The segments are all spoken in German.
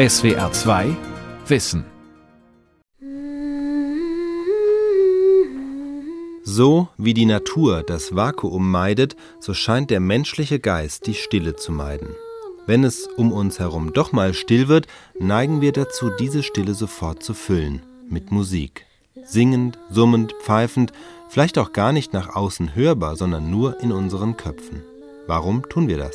SWR 2 Wissen. So wie die Natur das Vakuum meidet, so scheint der menschliche Geist die Stille zu meiden. Wenn es um uns herum doch mal still wird, neigen wir dazu, diese Stille sofort zu füllen mit Musik. Singend, summend, pfeifend, vielleicht auch gar nicht nach außen hörbar, sondern nur in unseren Köpfen. Warum tun wir das?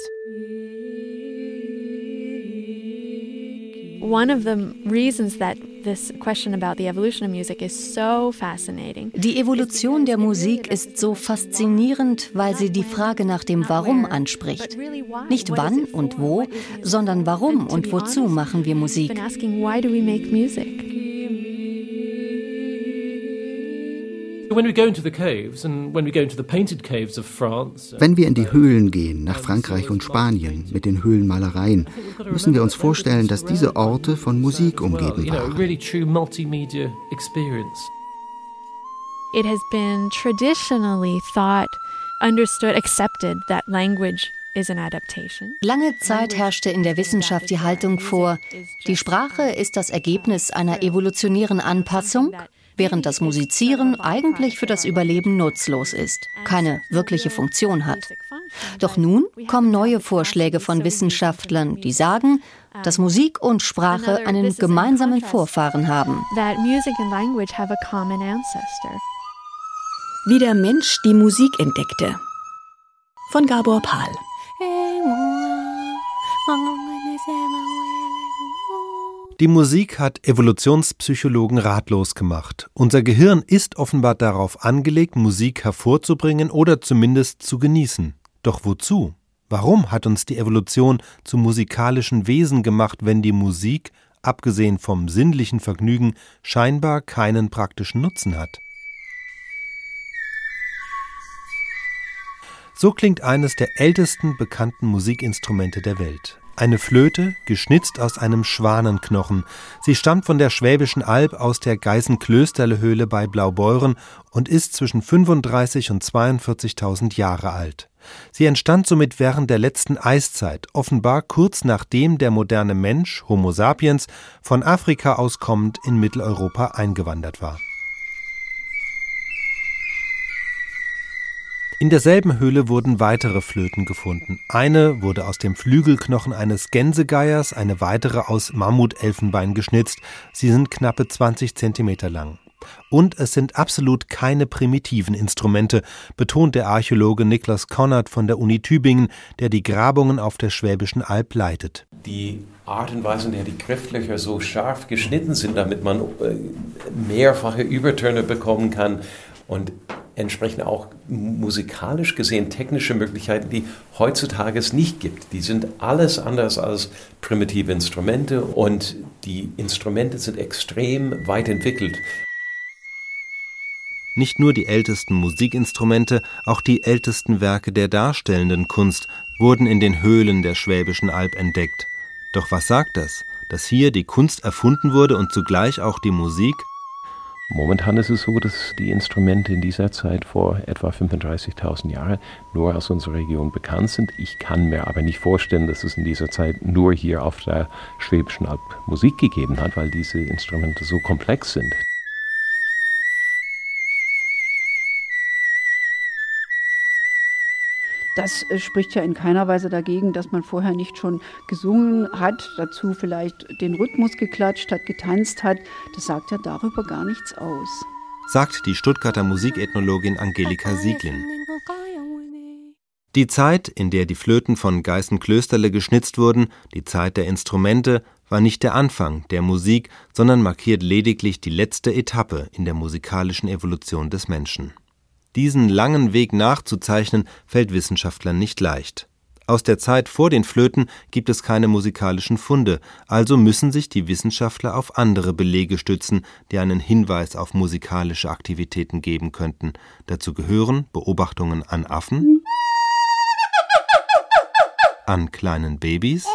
Die Evolution der Musik ist so faszinierend, weil sie die Frage nach dem Warum anspricht. Nicht wann und wo, sondern warum und wozu machen wir Musik. Wenn wir in die Höhlen gehen, nach Frankreich und Spanien, mit den Höhlenmalereien, müssen wir uns vorstellen, dass diese Orte von Musik umgeben waren. It has been traditionally thought, understood, accepted that language Lange Zeit herrschte in der Wissenschaft die Haltung vor, die Sprache ist das Ergebnis einer evolutionären Anpassung während das Musizieren eigentlich für das Überleben nutzlos ist, keine wirkliche Funktion hat. Doch nun kommen neue Vorschläge von Wissenschaftlern, die sagen, dass Musik und Sprache einen gemeinsamen Vorfahren haben. Wie der Mensch die Musik entdeckte. Von Gabor Pahl. Die Musik hat Evolutionspsychologen ratlos gemacht. Unser Gehirn ist offenbar darauf angelegt, Musik hervorzubringen oder zumindest zu genießen. Doch wozu? Warum hat uns die Evolution zu musikalischen Wesen gemacht, wenn die Musik, abgesehen vom sinnlichen Vergnügen, scheinbar keinen praktischen Nutzen hat? So klingt eines der ältesten bekannten Musikinstrumente der Welt. Eine Flöte, geschnitzt aus einem Schwanenknochen. Sie stammt von der Schwäbischen Alb aus der Geißenklösterle-Höhle bei Blaubeuren und ist zwischen 35 und 42.000 Jahre alt. Sie entstand somit während der letzten Eiszeit, offenbar kurz nachdem der moderne Mensch, Homo sapiens, von Afrika aus kommend in Mitteleuropa eingewandert war. In derselben Höhle wurden weitere Flöten gefunden. Eine wurde aus dem Flügelknochen eines Gänsegeiers, eine weitere aus Mammutelfenbein geschnitzt. Sie sind knappe 20 Zentimeter lang. Und es sind absolut keine primitiven Instrumente, betont der Archäologe Niklas Konrad von der Uni Tübingen, der die Grabungen auf der Schwäbischen Alb leitet. Die Art und Weise, in der die Griftlöcher so scharf geschnitten sind, damit man äh, mehrfache Übertöne bekommen kann und entsprechend auch musikalisch gesehen technische Möglichkeiten, die heutzutage es nicht gibt. Die sind alles anders als primitive Instrumente und die Instrumente sind extrem weit entwickelt. Nicht nur die ältesten Musikinstrumente, auch die ältesten Werke der darstellenden Kunst wurden in den Höhlen der Schwäbischen Alb entdeckt. Doch was sagt das? Dass hier die Kunst erfunden wurde und zugleich auch die Musik? Momentan ist es so, dass die Instrumente in dieser Zeit vor etwa 35.000 Jahren nur aus unserer Region bekannt sind. Ich kann mir aber nicht vorstellen, dass es in dieser Zeit nur hier auf der Schwäbischen Alb Musik gegeben hat, weil diese Instrumente so komplex sind. Das äh, spricht ja in keiner Weise dagegen, dass man vorher nicht schon gesungen hat, dazu vielleicht den Rhythmus geklatscht hat, getanzt hat. Das sagt ja darüber gar nichts aus. Sagt die Stuttgarter Musikethnologin Angelika Sieglin. Die Zeit, in der die Flöten von Geißenklösterle geschnitzt wurden, die Zeit der Instrumente, war nicht der Anfang der Musik, sondern markiert lediglich die letzte Etappe in der musikalischen Evolution des Menschen. Diesen langen Weg nachzuzeichnen, fällt Wissenschaftlern nicht leicht. Aus der Zeit vor den Flöten gibt es keine musikalischen Funde, also müssen sich die Wissenschaftler auf andere Belege stützen, die einen Hinweis auf musikalische Aktivitäten geben könnten. Dazu gehören Beobachtungen an Affen, an kleinen Babys,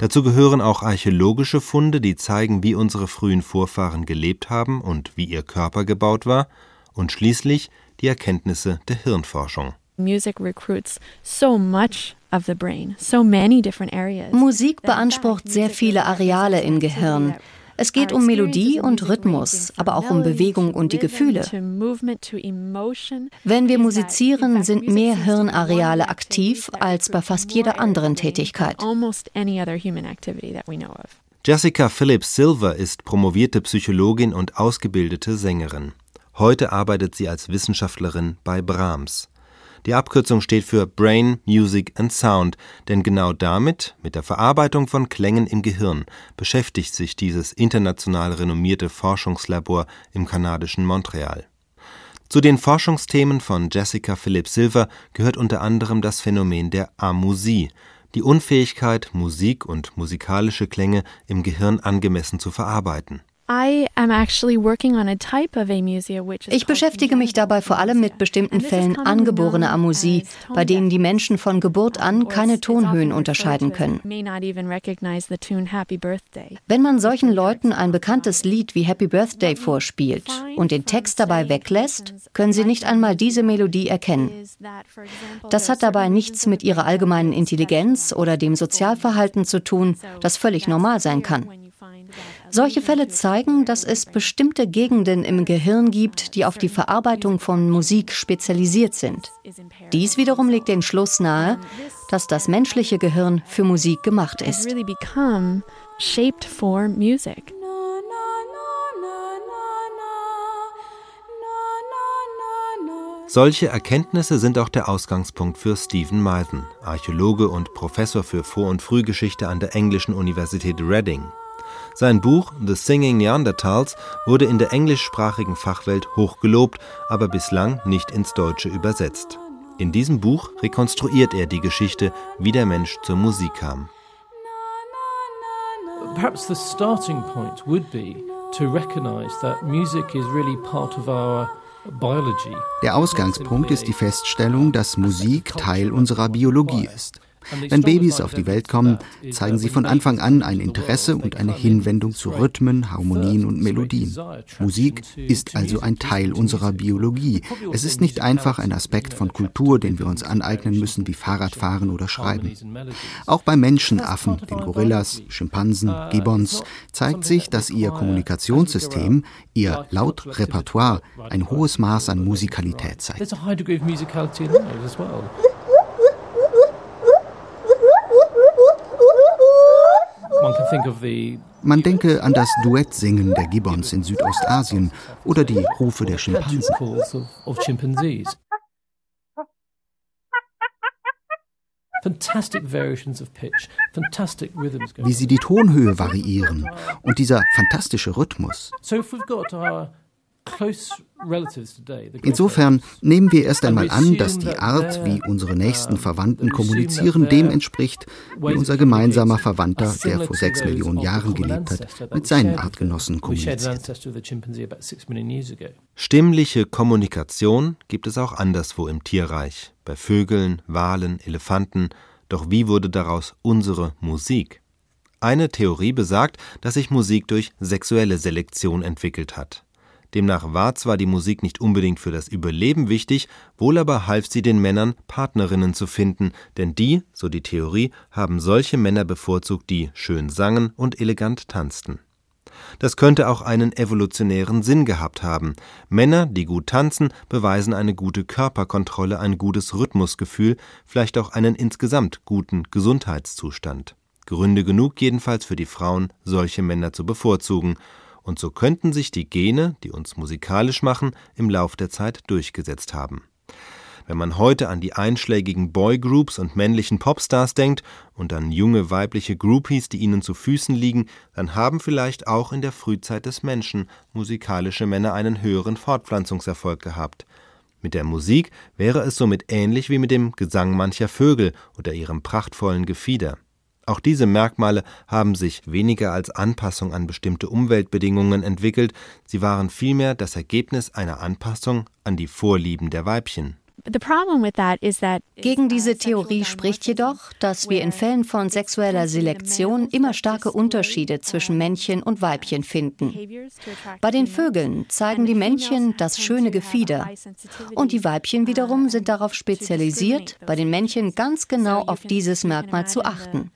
Dazu gehören auch archäologische Funde, die zeigen, wie unsere frühen Vorfahren gelebt haben und wie ihr Körper gebaut war, und schließlich die Erkenntnisse der Hirnforschung. Musik beansprucht sehr viele Areale im Gehirn. Es geht um Melodie und Rhythmus, aber auch um Bewegung und die Gefühle. Wenn wir musizieren, sind mehr Hirnareale aktiv als bei fast jeder anderen Tätigkeit. Jessica Phillips Silver ist promovierte Psychologin und ausgebildete Sängerin. Heute arbeitet sie als Wissenschaftlerin bei Brahms. Die Abkürzung steht für Brain, Music and Sound, denn genau damit, mit der Verarbeitung von Klängen im Gehirn, beschäftigt sich dieses international renommierte Forschungslabor im kanadischen Montreal. Zu den Forschungsthemen von Jessica Phillips Silver gehört unter anderem das Phänomen der Amusie, die Unfähigkeit, Musik und musikalische Klänge im Gehirn angemessen zu verarbeiten ich beschäftige mich dabei vor allem mit bestimmten Fällen angeborener Amusie, bei denen die Menschen von Geburt an keine Tonhöhen unterscheiden können. Wenn man solchen Leuten ein bekanntes Lied wie Happy Birthday vorspielt und den Text dabei weglässt, können sie nicht einmal diese Melodie erkennen. Das hat dabei nichts mit ihrer allgemeinen Intelligenz oder dem Sozialverhalten zu tun, das völlig normal sein kann. Solche Fälle zeigen, dass es bestimmte Gegenden im Gehirn gibt, die auf die Verarbeitung von Musik spezialisiert sind. Dies wiederum legt den Schluss nahe, dass das menschliche Gehirn für Musik gemacht ist. Solche Erkenntnisse sind auch der Ausgangspunkt für Stephen Mythen, Archäologe und Professor für Vor- und Frühgeschichte an der englischen Universität Reading. Sein Buch The Singing Neanderthals wurde in der englischsprachigen Fachwelt hoch gelobt, aber bislang nicht ins Deutsche übersetzt. In diesem Buch rekonstruiert er die Geschichte, wie der Mensch zur Musik kam. Perhaps the starting point would be to recognize that music is really part of our der Ausgangspunkt ist die Feststellung, dass Musik Teil unserer Biologie ist. Wenn Babys auf die Welt kommen, zeigen sie von Anfang an ein Interesse und eine Hinwendung zu Rhythmen, Harmonien und Melodien. Musik ist also ein Teil unserer Biologie. Es ist nicht einfach ein Aspekt von Kultur, den wir uns aneignen müssen, wie Fahrradfahren oder Schreiben. Auch bei Menschenaffen, den Gorillas, Schimpansen, Gibbons, zeigt sich, dass ihr Kommunikationssystem, ihr Lautrepertoire, ein hohes Maß an Musikalität zeigt. Man denke an das Duettsingen der Gibbons in Südostasien oder die Rufe der Schimpansen. Wie sie die Tonhöhe variieren und dieser fantastische Rhythmus. Insofern nehmen wir erst einmal an, dass die Art, wie unsere nächsten Verwandten kommunizieren, dem entspricht, wie unser gemeinsamer Verwandter, der vor sechs Millionen Jahren gelebt hat, mit seinen Artgenossen kommuniziert. Stimmliche Kommunikation gibt es auch anderswo im Tierreich, bei Vögeln, Walen, Elefanten, doch wie wurde daraus unsere Musik? Eine Theorie besagt, dass sich Musik durch sexuelle Selektion entwickelt hat. Demnach war zwar die Musik nicht unbedingt für das Überleben wichtig, wohl aber half sie den Männern, Partnerinnen zu finden, denn die, so die Theorie, haben solche Männer bevorzugt, die schön sangen und elegant tanzten. Das könnte auch einen evolutionären Sinn gehabt haben. Männer, die gut tanzen, beweisen eine gute Körperkontrolle, ein gutes Rhythmusgefühl, vielleicht auch einen insgesamt guten Gesundheitszustand. Gründe genug jedenfalls für die Frauen, solche Männer zu bevorzugen, und so könnten sich die Gene, die uns musikalisch machen, im Lauf der Zeit durchgesetzt haben. Wenn man heute an die einschlägigen Boygroups und männlichen Popstars denkt und an junge weibliche Groupies, die ihnen zu Füßen liegen, dann haben vielleicht auch in der Frühzeit des Menschen musikalische Männer einen höheren Fortpflanzungserfolg gehabt. Mit der Musik wäre es somit ähnlich wie mit dem Gesang mancher Vögel oder ihrem prachtvollen Gefieder. Auch diese Merkmale haben sich weniger als Anpassung an bestimmte Umweltbedingungen entwickelt, sie waren vielmehr das Ergebnis einer Anpassung an die Vorlieben der Weibchen Gegen diese Theorie spricht jedoch, dass wir in Fällen von sexueller Selektion immer starke Unterschiede zwischen Männchen und Weibchen finden. Bei den Vögeln zeigen die Männchen das schöne Gefieder und die Weibchen wiederum sind darauf spezialisiert, bei den Männchen ganz genau auf dieses Merkmal zu achten.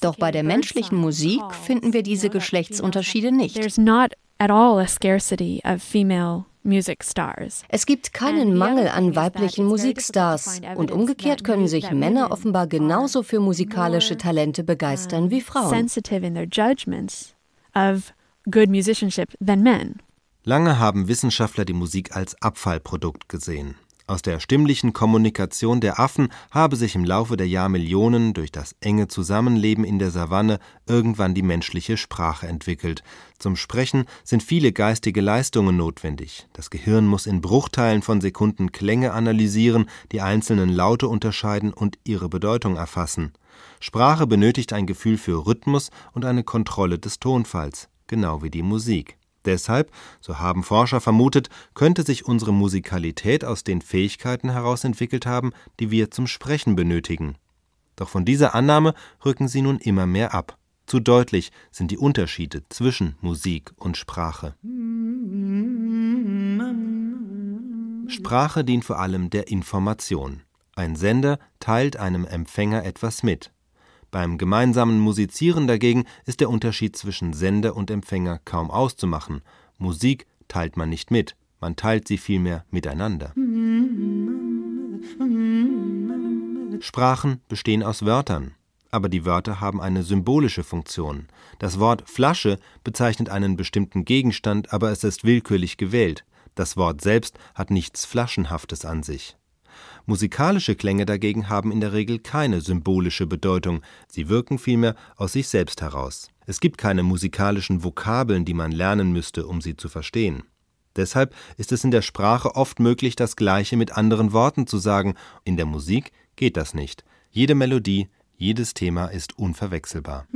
Doch bei der menschlichen Musik finden wir diese Geschlechtsunterschiede nicht. Es gibt keinen Mangel an weiblichen Musikstars und umgekehrt können sich Männer offenbar genauso für musikalische Talente begeistern wie Frauen. Lange haben Wissenschaftler die Musik als Abfallprodukt gesehen. Aus der stimmlichen Kommunikation der Affen habe sich im Laufe der Jahrmillionen durch das enge Zusammenleben in der Savanne irgendwann die menschliche Sprache entwickelt. Zum Sprechen sind viele geistige Leistungen notwendig. Das Gehirn muss in Bruchteilen von Sekunden Klänge analysieren, die einzelnen Laute unterscheiden und ihre Bedeutung erfassen. Sprache benötigt ein Gefühl für Rhythmus und eine Kontrolle des Tonfalls, genau wie die Musik. Deshalb, so haben Forscher vermutet, könnte sich unsere Musikalität aus den Fähigkeiten heraus entwickelt haben, die wir zum Sprechen benötigen. Doch von dieser Annahme rücken sie nun immer mehr ab. Zu deutlich sind die Unterschiede zwischen Musik und Sprache. Sprache dient vor allem der Information. Ein Sender teilt einem Empfänger etwas mit. Beim gemeinsamen Musizieren dagegen ist der Unterschied zwischen Sender und Empfänger kaum auszumachen. Musik teilt man nicht mit, man teilt sie vielmehr miteinander. Sprachen bestehen aus Wörtern, aber die Wörter haben eine symbolische Funktion. Das Wort Flasche bezeichnet einen bestimmten Gegenstand, aber es ist willkürlich gewählt. Das Wort selbst hat nichts Flaschenhaftes an sich. Musikalische Klänge dagegen haben in der Regel keine symbolische Bedeutung, sie wirken vielmehr aus sich selbst heraus. Es gibt keine musikalischen Vokabeln, die man lernen müsste, um sie zu verstehen. Deshalb ist es in der Sprache oft möglich, das Gleiche mit anderen Worten zu sagen, in der Musik geht das nicht. Jede Melodie, jedes Thema ist unverwechselbar.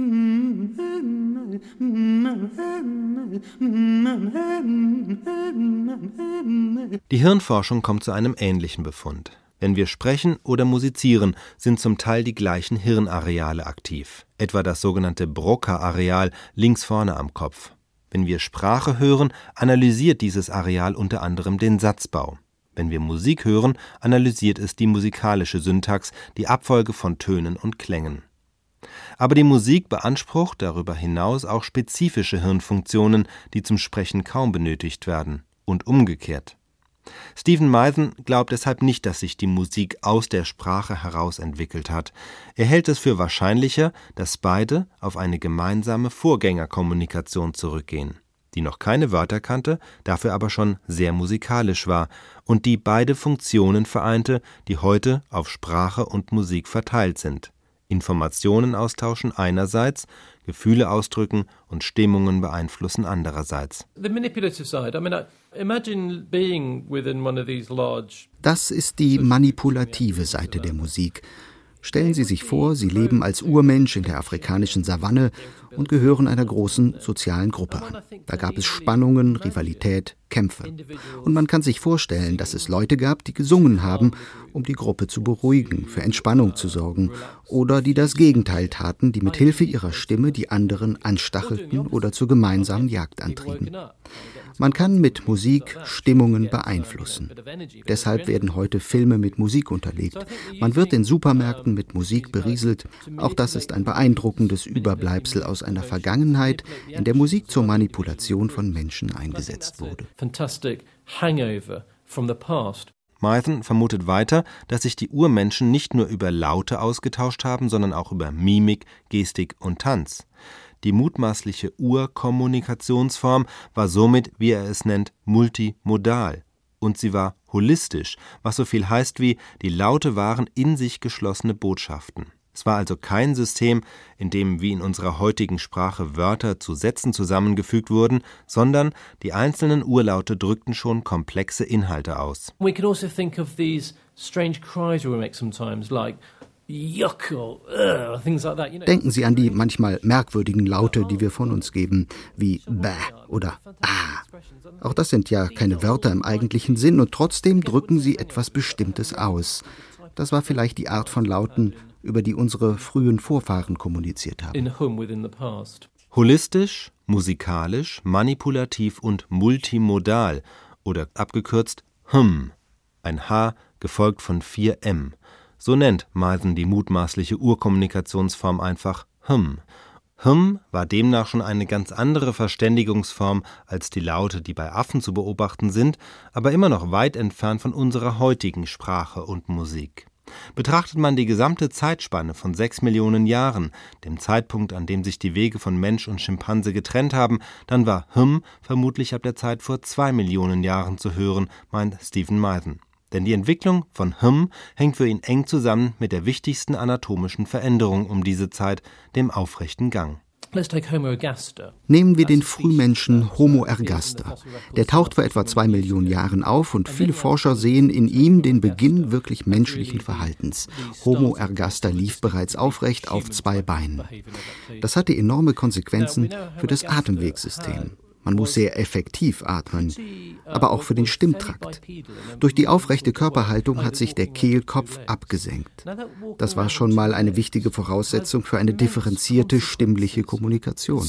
Die Hirnforschung kommt zu einem ähnlichen Befund. Wenn wir sprechen oder musizieren, sind zum Teil die gleichen Hirnareale aktiv, etwa das sogenannte Broca-Areal links vorne am Kopf. Wenn wir Sprache hören, analysiert dieses Areal unter anderem den Satzbau. Wenn wir Musik hören, analysiert es die musikalische Syntax, die Abfolge von Tönen und Klängen. Aber die Musik beansprucht darüber hinaus auch spezifische Hirnfunktionen, die zum Sprechen kaum benötigt werden, und umgekehrt. Stephen Meithen glaubt deshalb nicht, dass sich die Musik aus der Sprache heraus entwickelt hat. Er hält es für wahrscheinlicher, dass beide auf eine gemeinsame Vorgängerkommunikation zurückgehen, die noch keine Wörter kannte, dafür aber schon sehr musikalisch war und die beide Funktionen vereinte, die heute auf Sprache und Musik verteilt sind. Informationen austauschen einerseits, Gefühle ausdrücken und Stimmungen beeinflussen andererseits. Das ist die manipulative Seite der Musik. Stellen Sie sich vor, Sie leben als Urmensch in der afrikanischen Savanne und gehören einer großen sozialen Gruppe an. Da gab es Spannungen, Rivalität, Kämpfe. Und man kann sich vorstellen, dass es Leute gab, die gesungen haben, um die Gruppe zu beruhigen, für Entspannung zu sorgen, oder die das Gegenteil taten, die mit Hilfe ihrer Stimme die anderen anstachelten oder zur gemeinsamen Jagd antrieben. Man kann mit Musik Stimmungen beeinflussen. Deshalb werden heute Filme mit Musik unterlegt. Man wird in Supermärkten mit Musik berieselt. Auch das ist ein beeindruckendes Überbleibsel aus einer Vergangenheit, in der Musik zur Manipulation von Menschen eingesetzt wurde. Mython vermutet weiter, dass sich die Urmenschen nicht nur über Laute ausgetauscht haben, sondern auch über Mimik, Gestik und Tanz. Die mutmaßliche Urkommunikationsform war somit, wie er es nennt, multimodal. Und sie war holistisch, was so viel heißt wie, die Laute waren in sich geschlossene Botschaften. Es war also kein System, in dem wie in unserer heutigen Sprache Wörter zu Sätzen zusammengefügt wurden, sondern die einzelnen Urlaute drückten schon komplexe Inhalte aus. We can also think of these strange cries we make sometimes like Denken Sie an die manchmal merkwürdigen Laute, die wir von uns geben, wie bäh oder ah. Auch das sind ja keine Wörter im eigentlichen Sinn und trotzdem drücken sie etwas Bestimmtes aus. Das war vielleicht die Art von Lauten, über die unsere frühen Vorfahren kommuniziert haben. Holistisch, musikalisch, manipulativ und multimodal oder abgekürzt HM. Ein H gefolgt von vier M. So nennt Meisen die mutmaßliche Urkommunikationsform einfach Hm. Hm war demnach schon eine ganz andere Verständigungsform als die Laute, die bei Affen zu beobachten sind, aber immer noch weit entfernt von unserer heutigen Sprache und Musik. Betrachtet man die gesamte Zeitspanne von sechs Millionen Jahren, dem Zeitpunkt, an dem sich die Wege von Mensch und Schimpanse getrennt haben, dann war Hm vermutlich ab der Zeit vor zwei Millionen Jahren zu hören, meint Stephen Meithen. Denn die Entwicklung von Hm hängt für ihn eng zusammen mit der wichtigsten anatomischen Veränderung um diese Zeit, dem aufrechten Gang. Nehmen wir den Frühmenschen Homo ergaster. Der taucht vor etwa zwei Millionen Jahren auf und viele Forscher sehen in ihm den Beginn wirklich menschlichen Verhaltens. Homo ergaster lief bereits aufrecht auf zwei Beinen. Das hatte enorme Konsequenzen für das Atemwegssystem. Man muss sehr effektiv atmen, aber auch für den Stimmtrakt. Durch die aufrechte Körperhaltung hat sich der Kehlkopf abgesenkt. Das war schon mal eine wichtige Voraussetzung für eine differenzierte stimmliche Kommunikation.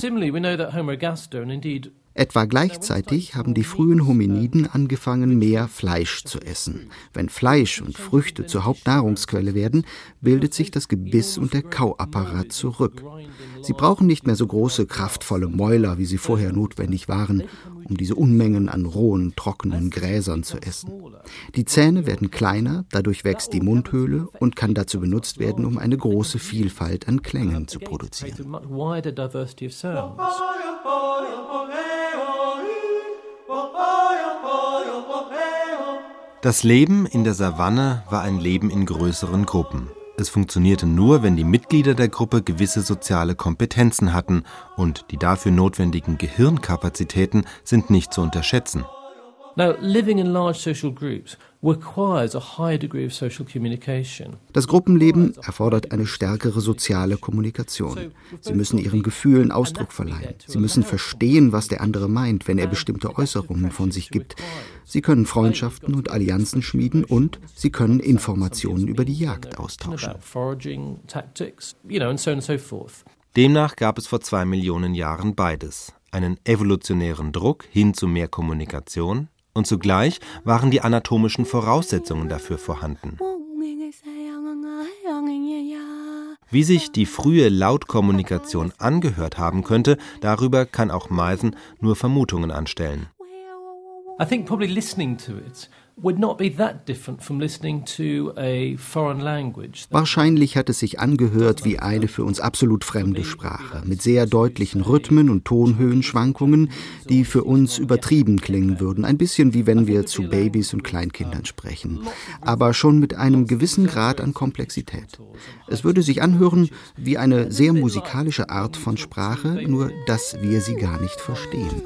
Etwa gleichzeitig haben die frühen Hominiden angefangen, mehr Fleisch zu essen. Wenn Fleisch und Früchte zur Hauptnahrungsquelle werden, bildet sich das Gebiss und der Kauapparat zurück. Sie brauchen nicht mehr so große, kraftvolle Mäuler, wie sie vorher notwendig waren, um diese Unmengen an rohen, trockenen Gräsern zu essen. Die Zähne werden kleiner, dadurch wächst die Mundhöhle und kann dazu benutzt werden, um eine große Vielfalt an Klängen zu produzieren. Das Leben in der Savanne war ein Leben in größeren Gruppen. Es funktionierte nur, wenn die Mitglieder der Gruppe gewisse soziale Kompetenzen hatten und die dafür notwendigen Gehirnkapazitäten sind nicht zu unterschätzen. Das Gruppenleben erfordert eine stärkere soziale Kommunikation. Sie müssen ihren Gefühlen Ausdruck verleihen. Sie müssen verstehen, was der andere meint, wenn er bestimmte Äußerungen von sich gibt. Sie können Freundschaften und Allianzen schmieden und sie können Informationen über die Jagd austauschen. Demnach gab es vor zwei Millionen Jahren beides. Einen evolutionären Druck hin zu mehr Kommunikation und zugleich waren die anatomischen Voraussetzungen dafür vorhanden. Wie sich die frühe Lautkommunikation angehört haben könnte, darüber kann auch Meisen nur Vermutungen anstellen. I think probably listening to it Wahrscheinlich hat es sich angehört wie eine für uns absolut fremde Sprache, mit sehr deutlichen Rhythmen und Tonhöhenschwankungen, die für uns übertrieben klingen würden, ein bisschen wie wenn wir zu Babys und Kleinkindern sprechen, aber schon mit einem gewissen Grad an Komplexität. Es würde sich anhören wie eine sehr musikalische Art von Sprache, nur dass wir sie gar nicht verstehen.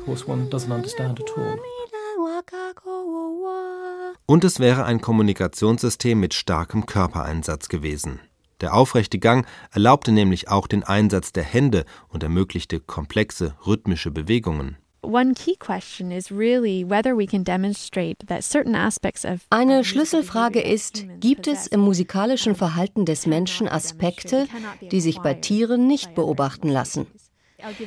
Und es wäre ein Kommunikationssystem mit starkem Körpereinsatz gewesen. Der aufrechte Gang erlaubte nämlich auch den Einsatz der Hände und ermöglichte komplexe rhythmische Bewegungen. Eine Schlüsselfrage ist, gibt es im musikalischen Verhalten des Menschen Aspekte, die sich bei Tieren nicht beobachten lassen?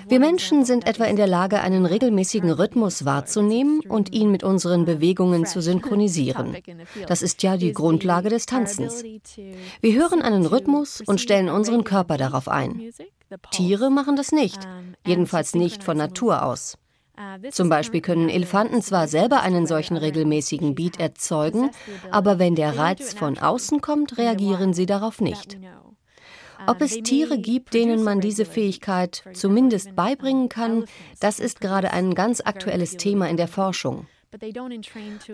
Wir Menschen sind etwa in der Lage, einen regelmäßigen Rhythmus wahrzunehmen und ihn mit unseren Bewegungen zu synchronisieren. Das ist ja die Grundlage des Tanzens. Wir hören einen Rhythmus und stellen unseren Körper darauf ein. Tiere machen das nicht, jedenfalls nicht von Natur aus. Zum Beispiel können Elefanten zwar selber einen solchen regelmäßigen Beat erzeugen, aber wenn der Reiz von außen kommt, reagieren sie darauf nicht. Ob es Tiere gibt, denen man diese Fähigkeit zumindest beibringen kann, das ist gerade ein ganz aktuelles Thema in der Forschung.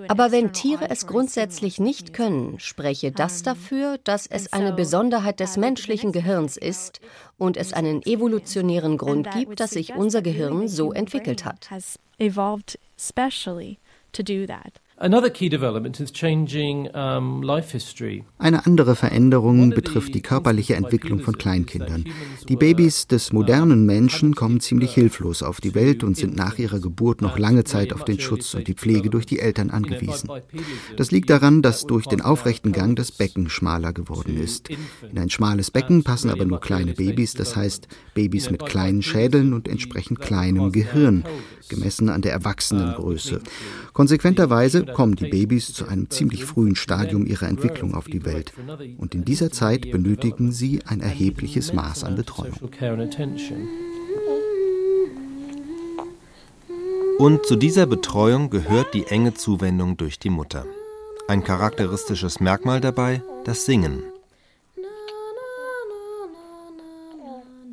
Aber wenn Tiere es grundsätzlich nicht können, spreche das dafür, dass es eine Besonderheit des menschlichen Gehirns ist und es einen evolutionären Grund gibt, dass sich unser Gehirn so entwickelt hat. Another key development is changing life history. Eine andere Veränderung betrifft die körperliche Entwicklung von Kleinkindern. Die Babys des modernen Menschen kommen ziemlich hilflos auf die Welt und sind nach ihrer Geburt noch lange Zeit auf den Schutz und die Pflege durch die Eltern angewiesen. Das liegt daran, dass durch den aufrechten Gang das Becken schmaler geworden ist. In ein schmales Becken passen aber nur kleine Babys, das heißt Babys mit kleinen Schädeln und entsprechend kleinem Gehirn, gemessen an der Erwachsenengröße. Konsequenterweise kommen die Babys zu einem ziemlich frühen Stadium ihrer Entwicklung auf die Welt. Und in dieser Zeit benötigen sie ein erhebliches Maß an Betreuung. Und zu dieser Betreuung gehört die enge Zuwendung durch die Mutter. Ein charakteristisches Merkmal dabei das Singen.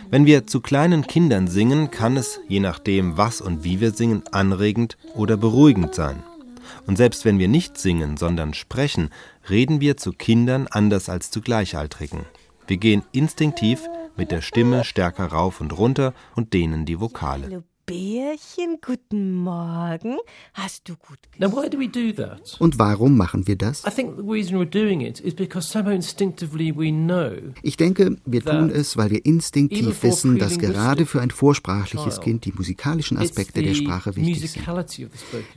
Wenn wir zu kleinen Kindern singen, kann es, je nachdem, was und wie wir singen, anregend oder beruhigend sein. Und selbst wenn wir nicht singen, sondern sprechen, reden wir zu Kindern anders als zu Gleichaltrigen. Wir gehen instinktiv mit der Stimme stärker rauf und runter und dehnen die Vokale. Bärchen, guten Morgen. Hast du gut Now, why do we do that? Und warum machen wir das? I think the reason we're doing it is because somehow instinctively we know Ich denke, wir tun es, weil wir instinktiv wissen, dass gerade für ein vorsprachliches Kind die musikalischen Aspekte der Sprache wichtig sind.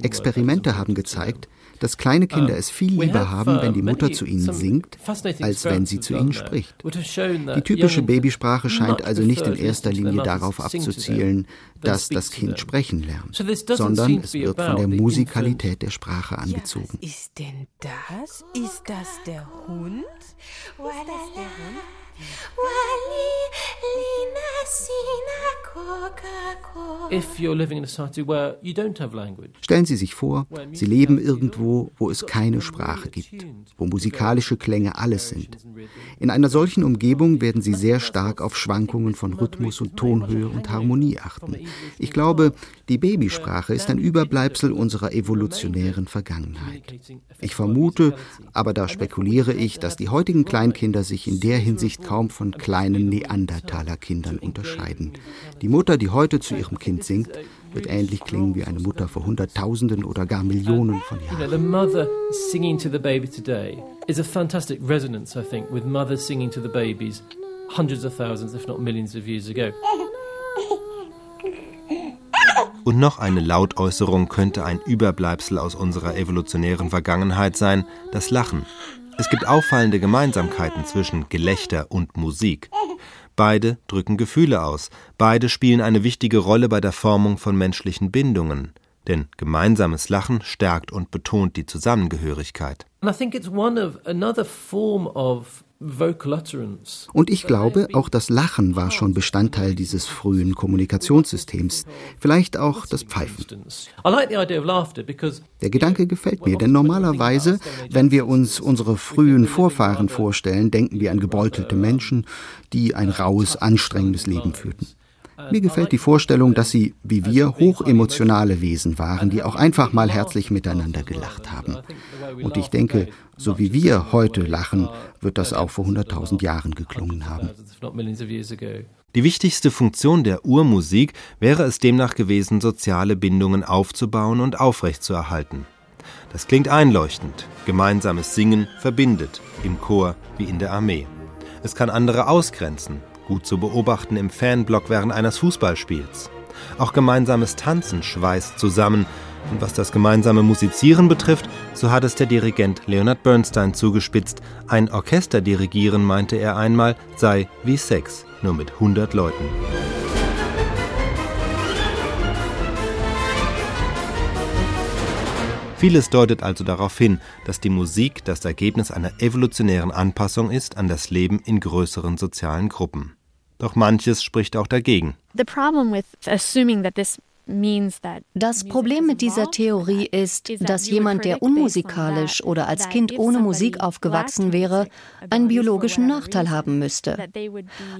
Experimente haben gezeigt, dass kleine Kinder es viel lieber haben, wenn die Mutter zu ihnen singt, als wenn sie zu ihnen spricht. Die typische Babysprache scheint also nicht in erster Linie darauf abzuzielen, dass das Kind sprechen lernt, sondern es wird von der Musikalität der Sprache angezogen. Was ist denn das? Ist das der Hund? War das der Hund? If you're living in a society where you don't have language, Stellen Sie sich vor, Sie leben irgendwo, wo es keine Sprache gibt, wo musikalische Klänge alles sind. In einer solchen Umgebung werden Sie sehr stark auf Schwankungen von Rhythmus und Tonhöhe und Harmonie achten. Ich glaube, die Babysprache ist ein Überbleibsel unserer evolutionären Vergangenheit. Ich vermute, aber da spekuliere ich, dass die heutigen Kleinkinder sich in der Hinsicht kaum von kleinen Neandertaler-Kindern unterscheiden. Die Mutter, die heute zu ihrem Kind singt, wird ähnlich klingen wie eine Mutter vor Hunderttausenden oder gar Millionen von Jahren. the mother singing to the baby today is a fantastic resonance, I think, with mothers singing to the babies hundreds of thousands, if not millions of years ago. Und noch eine Lautäußerung könnte ein Überbleibsel aus unserer evolutionären Vergangenheit sein, das Lachen. Es gibt auffallende Gemeinsamkeiten zwischen Gelächter und Musik. Beide drücken Gefühle aus, beide spielen eine wichtige Rolle bei der Formung von menschlichen Bindungen. Denn gemeinsames Lachen stärkt und betont die Zusammengehörigkeit. And I think it's one of another form of. Und ich glaube, auch das Lachen war schon Bestandteil dieses frühen Kommunikationssystems. Vielleicht auch das Pfeifen. Der Gedanke gefällt mir, denn normalerweise, wenn wir uns unsere frühen Vorfahren vorstellen, denken wir an gebeutelte Menschen, die ein raues, anstrengendes Leben führten. Mir gefällt die Vorstellung, dass sie, wie wir, hochemotionale Wesen waren, die auch einfach mal herzlich miteinander gelacht haben. Und ich denke, so wie wir heute lachen, wird das auch vor 100.000 Jahren geklungen haben. Die wichtigste Funktion der Urmusik wäre es demnach gewesen, soziale Bindungen aufzubauen und aufrechtzuerhalten. Das klingt einleuchtend. Gemeinsames Singen verbindet, im Chor wie in der Armee. Es kann andere ausgrenzen, gut zu beobachten im Fanblock während eines Fußballspiels. Auch gemeinsames Tanzen schweißt zusammen. Und was das gemeinsame Musizieren betrifft, so hat es der Dirigent Leonard Bernstein zugespitzt. Ein Orchester dirigieren, meinte er einmal, sei wie Sex, nur mit 100 Leuten. Vieles deutet also darauf hin, dass die Musik das Ergebnis einer evolutionären Anpassung ist an das Leben in größeren sozialen Gruppen. Doch manches spricht auch dagegen. The problem with assuming that this means that Das Problem mit dieser Theorie ist, dass jemand, der unmusikalisch oder als Kind ohne Musik aufgewachsen wäre, einen biologischen Nachteil haben müsste.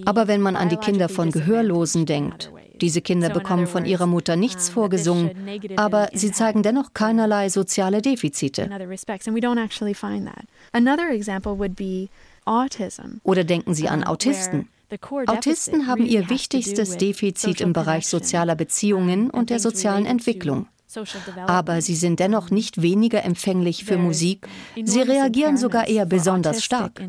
Aber wenn man an die Kinder von Gehörlosen denkt, diese Kinder bekommen von ihrer Mutter nichts vorgesungen, aber sie zeigen dennoch keinerlei soziale Defizite. Oder denken Sie an Autisten. Autisten haben ihr wichtigstes Defizit im Bereich sozialer Beziehungen und der sozialen Entwicklung. Aber sie sind dennoch nicht weniger empfänglich für Musik, sie reagieren sogar eher besonders stark.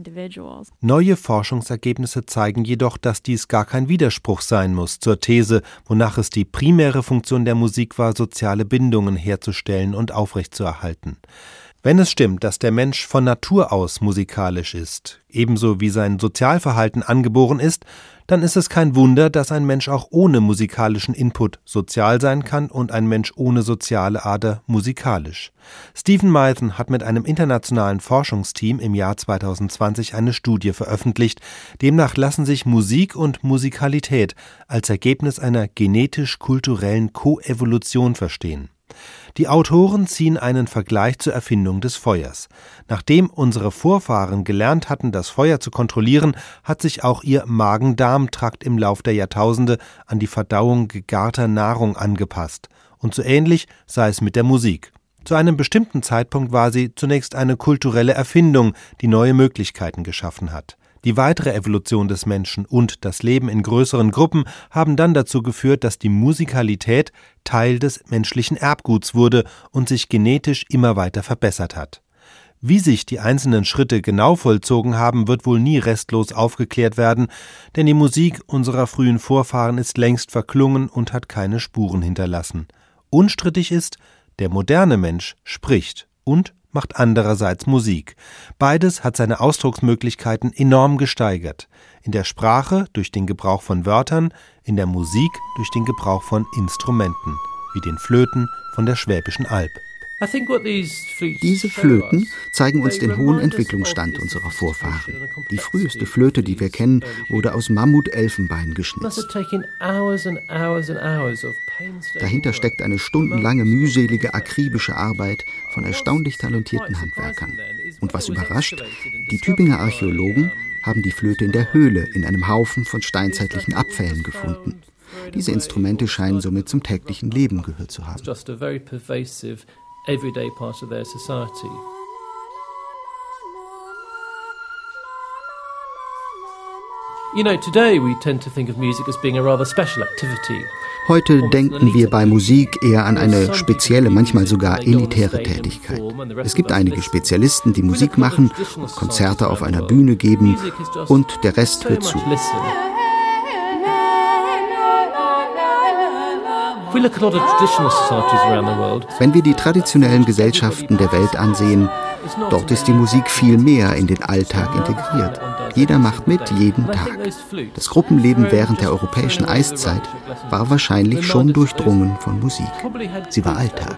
Neue Forschungsergebnisse zeigen jedoch, dass dies gar kein Widerspruch sein muss zur These, wonach es die primäre Funktion der Musik war, soziale Bindungen herzustellen und aufrechtzuerhalten. Wenn es stimmt, dass der Mensch von Natur aus musikalisch ist, ebenso wie sein Sozialverhalten angeboren ist, dann ist es kein Wunder, dass ein Mensch auch ohne musikalischen Input sozial sein kann und ein Mensch ohne soziale Ader musikalisch. Stephen Mython hat mit einem internationalen Forschungsteam im Jahr 2020 eine Studie veröffentlicht, demnach lassen sich Musik und Musikalität als Ergebnis einer genetisch-kulturellen Koevolution verstehen. Die Autoren ziehen einen Vergleich zur Erfindung des Feuers. Nachdem unsere Vorfahren gelernt hatten, das Feuer zu kontrollieren, hat sich auch ihr Magen-Darm-Trakt im Lauf der Jahrtausende an die Verdauung gegarter Nahrung angepasst. Und so ähnlich sei es mit der Musik. Zu einem bestimmten Zeitpunkt war sie zunächst eine kulturelle Erfindung, die neue Möglichkeiten geschaffen hat. Die weitere Evolution des Menschen und das Leben in größeren Gruppen haben dann dazu geführt, dass die Musikalität Teil des menschlichen Erbguts wurde und sich genetisch immer weiter verbessert hat. Wie sich die einzelnen Schritte genau vollzogen haben, wird wohl nie restlos aufgeklärt werden, denn die Musik unserer frühen Vorfahren ist längst verklungen und hat keine Spuren hinterlassen. Unstrittig ist, der moderne Mensch spricht und macht andererseits Musik. Beides hat seine Ausdrucksmöglichkeiten enorm gesteigert. In der Sprache durch den Gebrauch von Wörtern, in der Musik durch den Gebrauch von Instrumenten, wie den Flöten von der Schwäbischen Alb. Diese Flöten zeigen uns den hohen Entwicklungsstand unserer Vorfahren. Die früheste Flöte, die wir kennen, wurde aus Mammutelfenbein geschnitzt. Dahinter steckt eine stundenlange mühselige, akribische Arbeit von erstaunlich talentierten Handwerkern. Und was überrascht, die Tübinger Archäologen haben die Flöte in der Höhle in einem Haufen von steinzeitlichen Abfällen gefunden. Diese Instrumente scheinen somit zum täglichen Leben gehört zu haben everyday part of their society. You know, today we tend to think of music as being a rather special activity. Heute denken wir bei Musik eher an eine spezielle, manchmal sogar elitäre Tätigkeit. Es gibt einige Spezialisten, die Musik machen Konzerte auf einer Bühne geben und der Rest hört zu. Wenn wir die traditionellen Gesellschaften der Welt ansehen, dort ist die Musik viel mehr in den Alltag integriert. Jeder macht mit, jeden Tag. Das Gruppenleben während der europäischen Eiszeit war wahrscheinlich schon durchdrungen von Musik. Sie war Alltag.